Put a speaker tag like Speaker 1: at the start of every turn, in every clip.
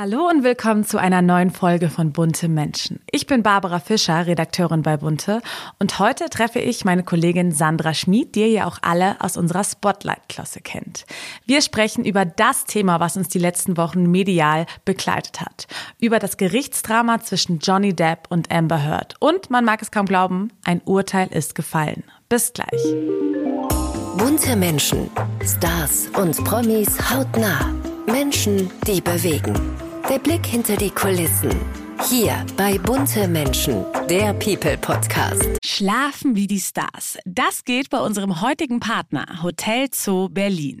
Speaker 1: Hallo und willkommen zu einer neuen Folge von Bunte Menschen. Ich bin Barbara Fischer, Redakteurin bei Bunte und heute treffe ich meine Kollegin Sandra Schmid, die ihr ja auch alle aus unserer Spotlight-Klasse kennt. Wir sprechen über das Thema, was uns die letzten Wochen medial begleitet hat. Über das Gerichtsdrama zwischen Johnny Depp und Amber Heard. Und man mag es kaum glauben, ein Urteil ist gefallen. Bis gleich.
Speaker 2: Bunte Menschen, Stars und Promis hautnah. Menschen, die bewegen. Der Blick hinter die Kulissen. Hier bei Bunte Menschen, der People Podcast.
Speaker 1: Schlafen wie die Stars. Das geht bei unserem heutigen Partner Hotel Zoo Berlin.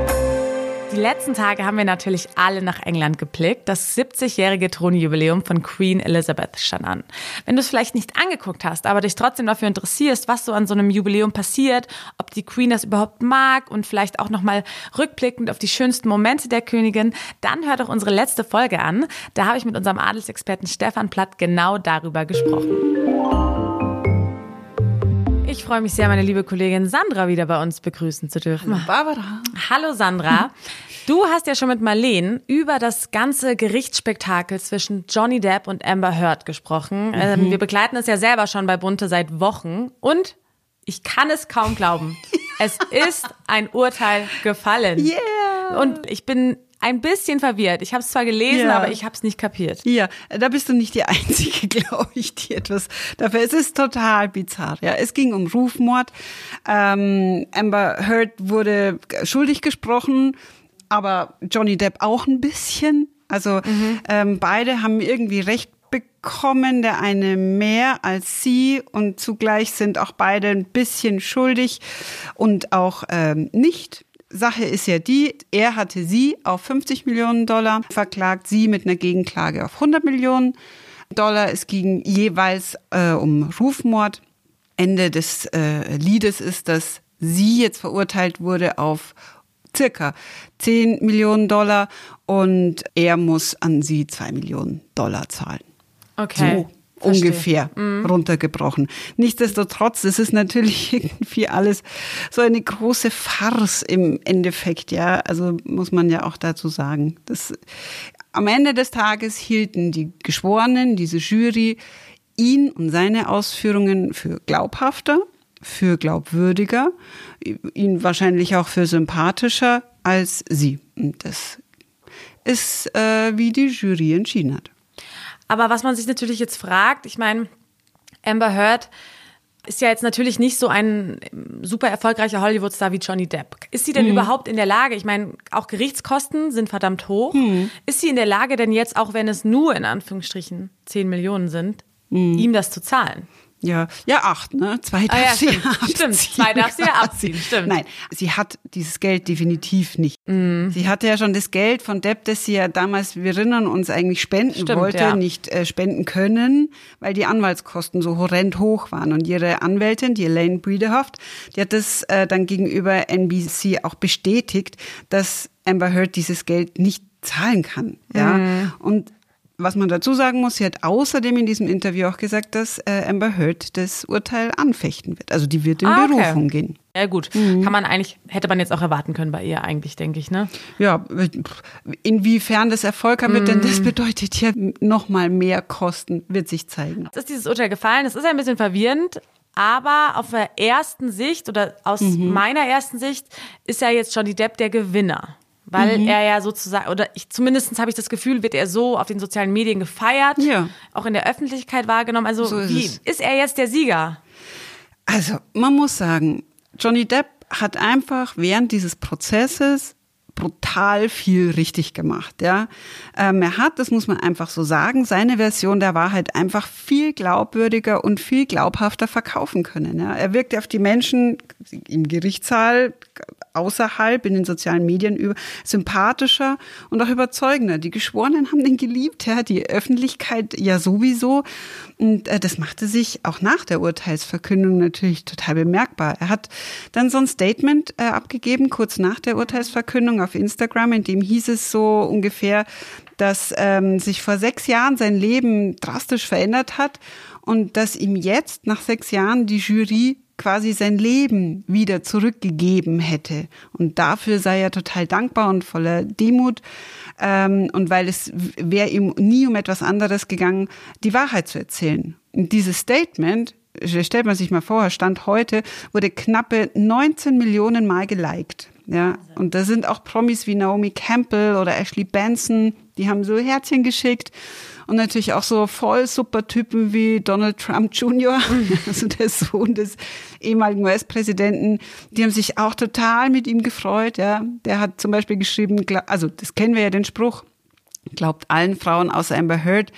Speaker 1: Die letzten Tage haben wir natürlich alle nach England geblickt. Das 70-jährige Thronjubiläum von Queen Elizabeth stand an. Wenn du es vielleicht nicht angeguckt hast, aber dich trotzdem dafür interessierst, was so an so einem Jubiläum passiert, ob die Queen das überhaupt mag und vielleicht auch nochmal rückblickend auf die schönsten Momente der Königin, dann hör doch unsere letzte Folge an. Da habe ich mit unserem Adelsexperten Stefan Platt genau darüber gesprochen. Ich freue mich sehr, meine liebe Kollegin Sandra wieder bei uns begrüßen zu dürfen.
Speaker 3: Hallo Barbara.
Speaker 1: Hallo Sandra. Du hast ja schon mit Marlene über das ganze Gerichtsspektakel zwischen Johnny Depp und Amber Heard gesprochen. Mhm. Ähm, wir begleiten es ja selber schon bei Bunte seit Wochen und ich kann es kaum glauben. es ist ein Urteil gefallen.
Speaker 3: Yeah.
Speaker 1: Und ich bin ein bisschen verwirrt. Ich habe es zwar gelesen, ja. aber ich habe es nicht kapiert.
Speaker 3: Ja, da bist du nicht die Einzige, glaube ich, die etwas dafür. Es ist total bizarr. Ja, es ging um Rufmord. Ähm, Amber Heard wurde schuldig gesprochen, aber Johnny Depp auch ein bisschen. Also mhm. ähm, beide haben irgendwie recht bekommen, der eine mehr als sie und zugleich sind auch beide ein bisschen schuldig und auch ähm, nicht Sache ist ja die, er hatte sie auf 50 Millionen Dollar verklagt, sie mit einer Gegenklage auf 100 Millionen Dollar. Es ging jeweils äh, um Rufmord. Ende des äh, Liedes ist, dass sie jetzt verurteilt wurde auf circa 10 Millionen Dollar und er muss an sie 2 Millionen Dollar zahlen.
Speaker 1: Okay.
Speaker 3: So Verstehe. ungefähr mhm. runtergebrochen. Nichtsdestotrotz, es ist natürlich irgendwie alles so eine große Farce im Endeffekt, ja. Also muss man ja auch dazu sagen. Das, am Ende des Tages hielten die Geschworenen, diese Jury, ihn und seine Ausführungen für glaubhafter, für glaubwürdiger, ihn wahrscheinlich auch für sympathischer als sie. Und das ist, äh, wie die Jury entschieden hat.
Speaker 1: Aber was man sich natürlich jetzt fragt, ich meine, Amber Heard ist ja jetzt natürlich nicht so ein super erfolgreicher Hollywood-Star wie Johnny Depp. Ist sie denn mhm. überhaupt in der Lage, ich meine, auch Gerichtskosten sind verdammt hoch, mhm. ist sie in der Lage denn jetzt, auch wenn es nur in Anführungsstrichen 10 Millionen sind, mhm. ihm das zu zahlen?
Speaker 3: Ja, ja, acht, ne? Zwei darf ah, ja,
Speaker 1: sie
Speaker 3: stimmt,
Speaker 1: abziehen. Stimmt, zwei darf sie ja abziehen, stimmt.
Speaker 3: Nein, sie hat dieses Geld definitiv nicht. Mm. Sie hatte ja schon das Geld von Depp, das sie ja damals, wir erinnern uns, eigentlich spenden stimmt, wollte, ja. nicht äh, spenden können, weil die Anwaltskosten so horrend hoch waren. Und ihre Anwältin, die Elaine Bredehoft, die hat das äh, dann gegenüber NBC auch bestätigt, dass Amber Heard dieses Geld nicht zahlen kann. Ja. Mm. Und was man dazu sagen muss, sie hat außerdem in diesem Interview auch gesagt, dass äh, Amber Heard das Urteil anfechten wird. Also die wird in ah, Berufung okay. gehen.
Speaker 1: Ja gut, mhm. kann man eigentlich, hätte man jetzt auch erwarten können bei ihr eigentlich, denke ich, ne?
Speaker 3: Ja, inwiefern das Erfolg haben wird, mhm. denn das mhm. bedeutet ja nochmal mehr Kosten, wird sich zeigen.
Speaker 1: Es ist dieses Urteil gefallen, es ist ein bisschen verwirrend, aber auf der ersten Sicht oder aus mhm. meiner ersten Sicht ist ja jetzt Johnny Depp der Gewinner weil mhm. er ja sozusagen, oder ich zumindest habe ich das Gefühl, wird er so auf den sozialen Medien gefeiert, ja. auch in der Öffentlichkeit wahrgenommen. Also so ist wie es. ist er jetzt der Sieger?
Speaker 3: Also man muss sagen, Johnny Depp hat einfach während dieses Prozesses brutal viel richtig gemacht. Ja, ähm, er hat, das muss man einfach so sagen, seine Version der Wahrheit einfach viel glaubwürdiger und viel glaubhafter verkaufen können. Ja, er wirkte auf die Menschen im Gerichtssaal außerhalb in den sozialen Medien über sympathischer und auch überzeugender. Die Geschworenen haben den geliebt, ja, die Öffentlichkeit ja sowieso. Und äh, das machte sich auch nach der Urteilsverkündung natürlich total bemerkbar. Er hat dann so ein Statement äh, abgegeben, kurz nach der Urteilsverkündung auf Instagram, in dem hieß es so ungefähr, dass ähm, sich vor sechs Jahren sein Leben drastisch verändert hat und dass ihm jetzt nach sechs Jahren die Jury quasi sein Leben wieder zurückgegeben hätte. Und dafür sei er total dankbar und voller Demut. Ähm, und weil es wäre ihm nie um etwas anderes gegangen, die Wahrheit zu erzählen. Und dieses Statement, stellt man sich mal vor, Stand heute, wurde knappe 19 Millionen Mal geliked. Ja, und da sind auch Promis wie Naomi Campbell oder Ashley Benson, die haben so Herzchen geschickt und natürlich auch so voll super Typen wie Donald Trump Jr., also der Sohn des ehemaligen US-Präsidenten, die haben sich auch total mit ihm gefreut. Ja, der hat zum Beispiel geschrieben, also das kennen wir ja den Spruch, glaubt allen Frauen außer Amber Heard.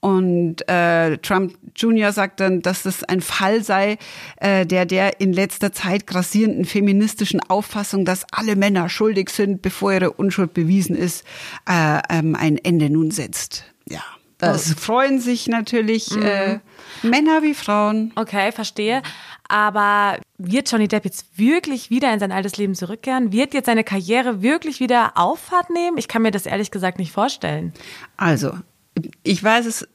Speaker 3: Und äh, Trump Jr. sagt dann, dass das ein Fall sei, äh, der der in letzter Zeit grassierenden feministischen Auffassung, dass alle Männer schuldig sind, bevor ihre Unschuld bewiesen ist, äh, ähm, ein Ende nun setzt. Ja. Das oh. freuen sich natürlich mhm. äh, Männer wie Frauen.
Speaker 1: Okay, verstehe. Aber wird Johnny Depp jetzt wirklich wieder in sein altes Leben zurückkehren? Wird jetzt seine Karriere wirklich wieder Auffahrt nehmen? Ich kann mir das ehrlich gesagt nicht vorstellen.
Speaker 3: Also, ich weiß es,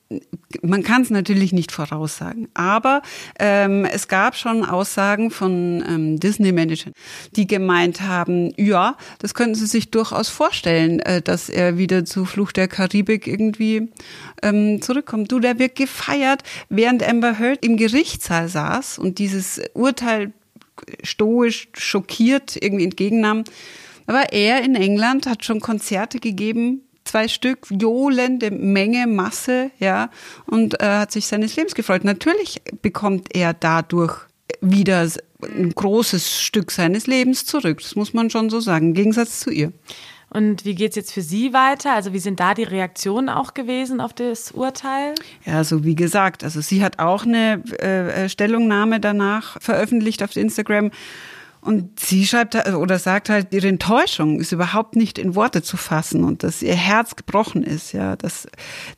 Speaker 3: man kann es natürlich nicht voraussagen, aber ähm, es gab schon Aussagen von ähm, Disney-Managern, die gemeint haben, ja, das könnten sie sich durchaus vorstellen, äh, dass er wieder zu Fluch der Karibik irgendwie ähm, zurückkommt. Du, der wird gefeiert, während Amber Heard im Gerichtssaal saß und dieses Urteil stoisch schockiert irgendwie entgegennahm. Aber er in England hat schon Konzerte gegeben, zwei Stück, johlende Menge, Masse, ja, und äh, hat sich seines Lebens gefreut. Natürlich bekommt er dadurch wieder ein großes Stück seines Lebens zurück. Das muss man schon so sagen, im Gegensatz zu ihr.
Speaker 1: Und wie geht's jetzt für Sie weiter? Also wie sind da die Reaktionen auch gewesen auf das Urteil?
Speaker 3: Ja, also wie gesagt, also sie hat auch eine äh, Stellungnahme danach veröffentlicht auf Instagram und sie schreibt oder sagt halt, ihre Enttäuschung ist überhaupt nicht in Worte zu fassen und dass ihr Herz gebrochen ist, ja, dass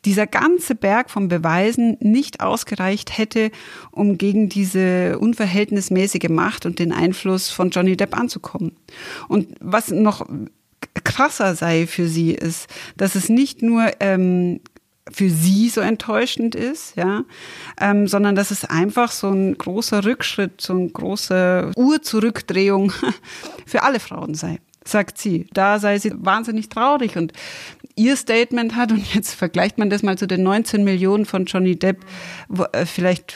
Speaker 3: dieser ganze Berg von Beweisen nicht ausgereicht hätte, um gegen diese unverhältnismäßige Macht und den Einfluss von Johnny Depp anzukommen. Und was noch krasser sei für sie ist, dass es nicht nur ähm, für sie so enttäuschend ist, ja, ähm, sondern dass es einfach so ein großer Rückschritt, so eine große Urzurückdrehung für alle Frauen sei, sagt sie. Da sei sie wahnsinnig traurig und ihr Statement hat, und jetzt vergleicht man das mal zu den 19 Millionen von Johnny Depp, wo, äh, vielleicht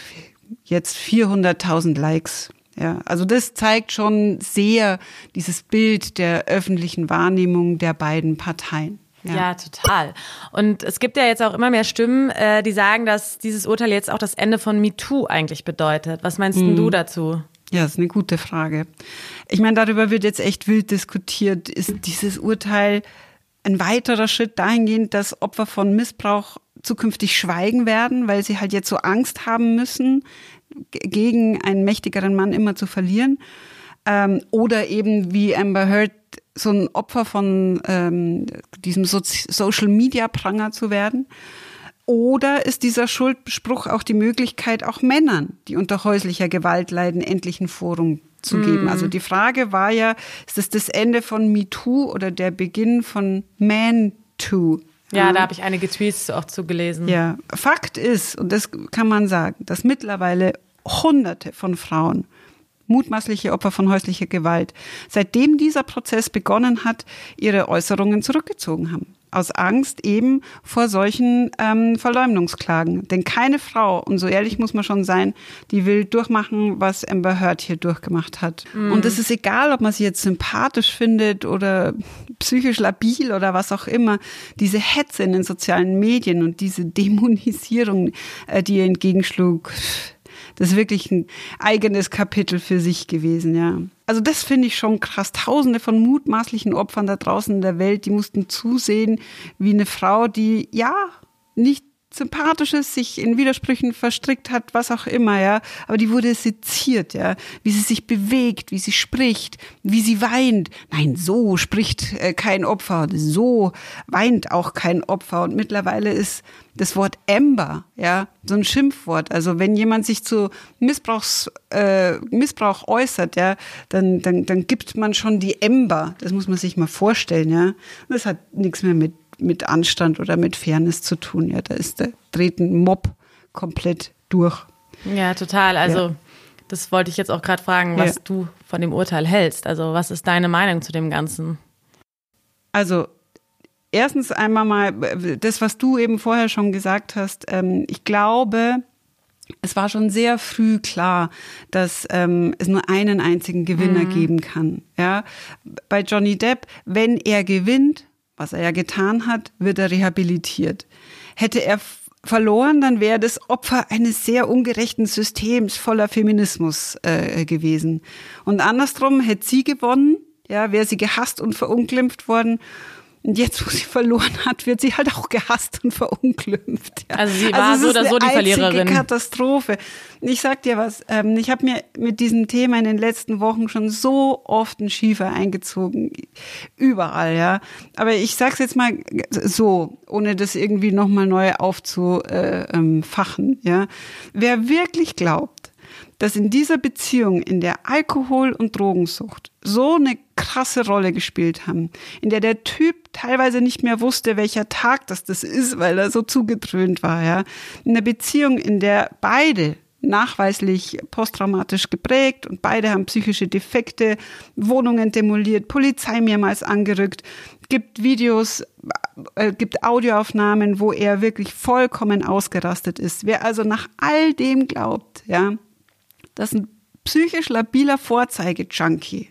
Speaker 3: jetzt 400.000 Likes. Ja, also das zeigt schon sehr dieses Bild der öffentlichen Wahrnehmung der beiden Parteien.
Speaker 1: Ja. ja. total. Und es gibt ja jetzt auch immer mehr Stimmen, äh, die sagen, dass dieses Urteil jetzt auch das Ende von MeToo eigentlich bedeutet. Was meinst mhm. du dazu?
Speaker 3: Ja, das ist eine gute Frage. Ich meine, darüber wird jetzt echt wild diskutiert. Ist dieses Urteil ein weiterer Schritt dahingehend, dass Opfer von Missbrauch zukünftig schweigen werden, weil sie halt jetzt so Angst haben müssen, gegen einen mächtigeren Mann immer zu verlieren? Ähm, oder eben, wie Amber Heard so ein Opfer von ähm, diesem so Social Media Pranger zu werden? Oder ist dieser Schuldspruch auch die Möglichkeit, auch Männern, die unter häuslicher Gewalt leiden, endlich ein Forum zu geben? Mm. Also die Frage war ja, ist es das Ende von MeToo oder der Beginn von Man-Too?
Speaker 1: Ja, da habe ich einige Tweets auch zugelesen.
Speaker 3: Ja, Fakt ist, und das kann man sagen, dass mittlerweile Hunderte von Frauen mutmaßliche Opfer von häuslicher Gewalt, seitdem dieser Prozess begonnen hat, ihre Äußerungen zurückgezogen haben. aus Angst eben vor solchen ähm, Verleumdungsklagen. Denn keine Frau, und so ehrlich muss man schon sein, die will durchmachen, was Amber Heard hier durchgemacht hat. Mhm. Und es ist egal, ob man sie jetzt sympathisch findet oder psychisch labil oder was auch immer. Diese Hetze in den sozialen Medien und diese Dämonisierung, äh, die ihr entgegenschlug, das ist wirklich ein eigenes Kapitel für sich gewesen, ja. Also das finde ich schon krass. Tausende von mutmaßlichen Opfern da draußen in der Welt, die mussten zusehen, wie eine Frau, die ja nicht Sympathisches sich in Widersprüchen verstrickt hat, was auch immer, ja. Aber die wurde seziert, ja. Wie sie sich bewegt, wie sie spricht, wie sie weint. Nein, so spricht äh, kein Opfer. So weint auch kein Opfer. Und mittlerweile ist das Wort Ember, ja, so ein Schimpfwort. Also wenn jemand sich zu Missbrauchs, äh, Missbrauch äußert, ja, dann, dann, dann gibt man schon die Ember. Das muss man sich mal vorstellen, ja. Das hat nichts mehr mit mit Anstand oder mit Fairness zu tun. Ja, da ist der dreht ein Mob komplett durch.
Speaker 1: Ja, total. Also ja. das wollte ich jetzt auch gerade fragen, was ja. du von dem Urteil hältst. Also was ist deine Meinung zu dem Ganzen?
Speaker 3: Also erstens einmal mal das, was du eben vorher schon gesagt hast. Ähm, ich glaube, es war schon sehr früh klar, dass ähm, es nur einen einzigen Gewinner mhm. geben kann. Ja, bei Johnny Depp, wenn er gewinnt, was er ja getan hat, wird er rehabilitiert. Hätte er verloren, dann wäre das Opfer eines sehr ungerechten Systems voller Feminismus äh, gewesen. Und andersrum hätte sie gewonnen, ja, wäre sie gehasst und verunglimpft worden und jetzt, wo sie verloren hat, wird sie halt auch gehasst und verunglimpft.
Speaker 1: Ja. Also sie war also so oder so die Verliererin.
Speaker 3: Katastrophe. Ich sag dir was, ähm, ich habe mir mit diesem Thema in den letzten Wochen schon so oft einen Schiefer eingezogen. Überall, ja. Aber ich sag's jetzt mal so, ohne das irgendwie nochmal neu aufzufachen, ja. Wer wirklich glaubt, dass in dieser Beziehung, in der Alkohol und Drogensucht so eine krasse Rolle gespielt haben, in der der Typ teilweise nicht mehr wusste, welcher Tag das das ist, weil er so zugedröhnt war, ja. In einer Beziehung, in der beide nachweislich posttraumatisch geprägt und beide haben psychische Defekte, Wohnungen demoliert, Polizei mehrmals angerückt, gibt Videos, äh, gibt Audioaufnahmen, wo er wirklich vollkommen ausgerastet ist. Wer also nach all dem glaubt, ja, dass ein psychisch labiler Vorzeige-Junkie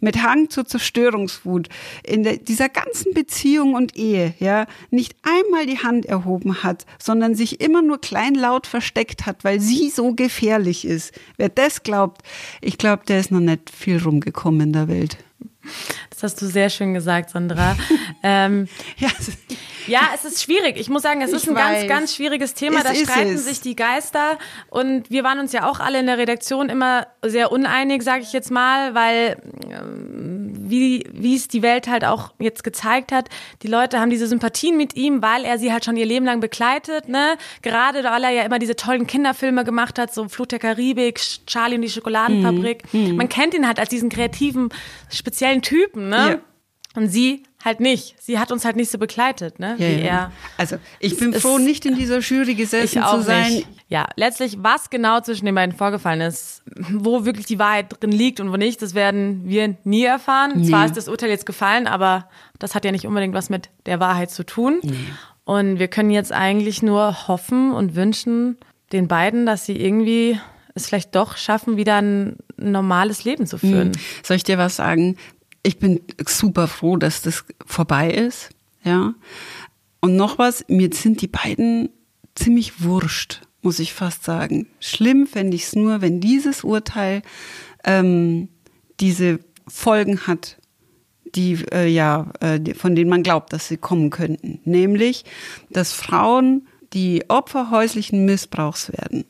Speaker 3: mit Hang zur Zerstörungswut in der, dieser ganzen Beziehung und Ehe, ja, nicht einmal die Hand erhoben hat, sondern sich immer nur kleinlaut versteckt hat, weil sie so gefährlich ist. Wer das glaubt, ich glaube, der ist noch nicht viel rumgekommen in der Welt.
Speaker 1: Das hast du sehr schön gesagt, Sandra. ähm, ja. ja, es ist schwierig. Ich muss sagen, es ist ein weiß. ganz, ganz schwieriges Thema. Es da streiten es. sich die Geister. Und wir waren uns ja auch alle in der Redaktion immer sehr uneinig, sage ich jetzt mal, weil wie, wie es die Welt halt auch jetzt gezeigt hat, die Leute haben diese Sympathien mit ihm, weil er sie halt schon ihr Leben lang begleitet. Ne? Gerade weil er ja immer diese tollen Kinderfilme gemacht hat, so Flut der Karibik, Charlie und die Schokoladenfabrik. Mhm. Man kennt ihn halt als diesen kreativen, speziellen Typen, ne? Ja. Und sie halt nicht. Sie hat uns halt nicht so begleitet, ne?
Speaker 3: Ja, Wie ja. er. Also ich bin froh, nicht in dieser Jury gesessen zu sein. Nicht.
Speaker 1: Ja, letztlich, was genau zwischen den beiden vorgefallen ist, wo wirklich die Wahrheit drin liegt und wo nicht, das werden wir nie erfahren. Nee. Zwar ist das Urteil jetzt gefallen, aber das hat ja nicht unbedingt was mit der Wahrheit zu tun. Nee. Und wir können jetzt eigentlich nur hoffen und wünschen den beiden, dass sie irgendwie es vielleicht doch schaffen, wieder ein normales Leben zu führen. Hm.
Speaker 3: Soll ich dir was sagen? Ich bin super froh, dass das vorbei ist. Ja. Und noch was, mir sind die beiden ziemlich wurscht, muss ich fast sagen. Schlimm fände ich es nur, wenn dieses Urteil ähm, diese Folgen hat, die äh, ja, äh, von denen man glaubt, dass sie kommen könnten. Nämlich, dass Frauen, die Opfer häuslichen Missbrauchs werden,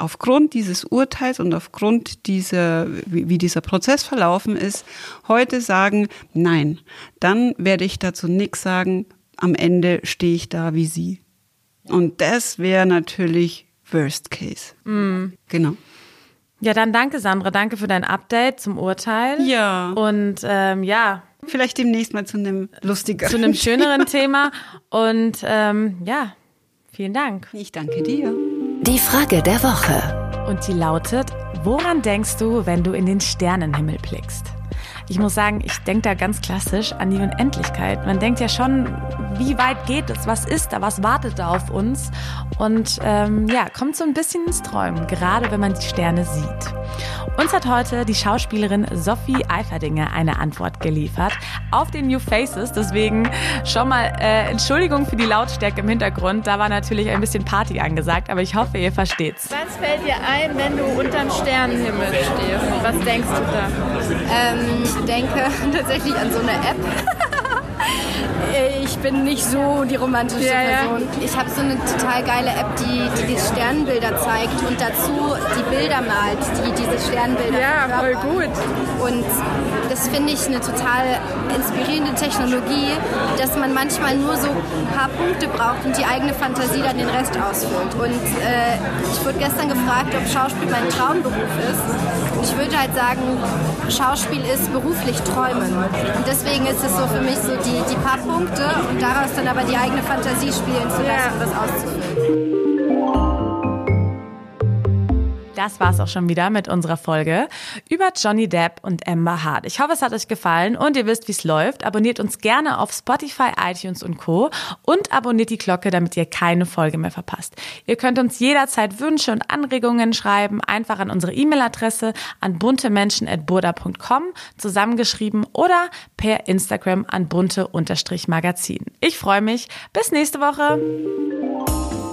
Speaker 3: aufgrund dieses Urteils und aufgrund dieser, wie, dieser Prozess verlaufen ist, heute sagen, nein, dann werde ich dazu nichts sagen, am Ende stehe ich da wie Sie. Und das wäre natürlich Worst Case. Mm. Genau.
Speaker 1: Ja, dann danke, Sandra. Danke für dein Update zum Urteil.
Speaker 3: Ja.
Speaker 1: Und ähm, ja.
Speaker 3: Vielleicht demnächst mal zu einem lustigeren.
Speaker 1: Zu einem schöneren Thema. Und ähm, ja, vielen Dank.
Speaker 3: Ich danke dir.
Speaker 2: Die Frage der Woche.
Speaker 1: Und die lautet, woran denkst du, wenn du in den Sternenhimmel blickst? Ich muss sagen, ich denke da ganz klassisch an die Unendlichkeit. Man denkt ja schon, wie weit geht es? Was ist da? Was wartet da auf uns? Und ähm, ja, kommt so ein bisschen ins Träumen, gerade wenn man die Sterne sieht. Uns hat heute die Schauspielerin Sophie Eiferdinger eine Antwort geliefert auf den New Faces. Deswegen schon mal äh, Entschuldigung für die Lautstärke im Hintergrund. Da war natürlich ein bisschen Party angesagt, aber ich hoffe, ihr versteht's.
Speaker 4: Was fällt dir ein, wenn du unterm Sternenhimmel stehst? Was denkst du da?
Speaker 5: Ähm, denke tatsächlich an so eine App. ich bin nicht so die romantische
Speaker 4: Ja, ja.
Speaker 5: Person. Ich habe so eine total geile App, die, die die Sternbilder zeigt und dazu die Bilder malt, die diese Sternbilder
Speaker 4: Ja, voll gut.
Speaker 5: Und das finde ich eine total inspirierende Technologie, dass man manchmal nur so ein paar Punkte braucht und die eigene Fantasie dann den Rest ausfüllt. Und äh, ich wurde gestern gefragt, ob Schauspiel mein Traumberuf ist. Und ich würde halt sagen, Schauspiel ist beruflich Träumen. Und deswegen ist es so für mich so die, die paar Punkte und daraus dann aber die eigene Fantasie spielen zu lassen, um das auszufüllen.
Speaker 1: Das war's auch schon wieder mit unserer Folge über Johnny Depp und Amber Hart. Ich hoffe, es hat euch gefallen und ihr wisst, wie es läuft. Abonniert uns gerne auf Spotify, iTunes und Co. und abonniert die Glocke, damit ihr keine Folge mehr verpasst. Ihr könnt uns jederzeit Wünsche und Anregungen schreiben, einfach an unsere E-Mail-Adresse an buntemenschen@burda.com zusammengeschrieben oder per Instagram an bunte-magazin. Ich freue mich. Bis nächste Woche.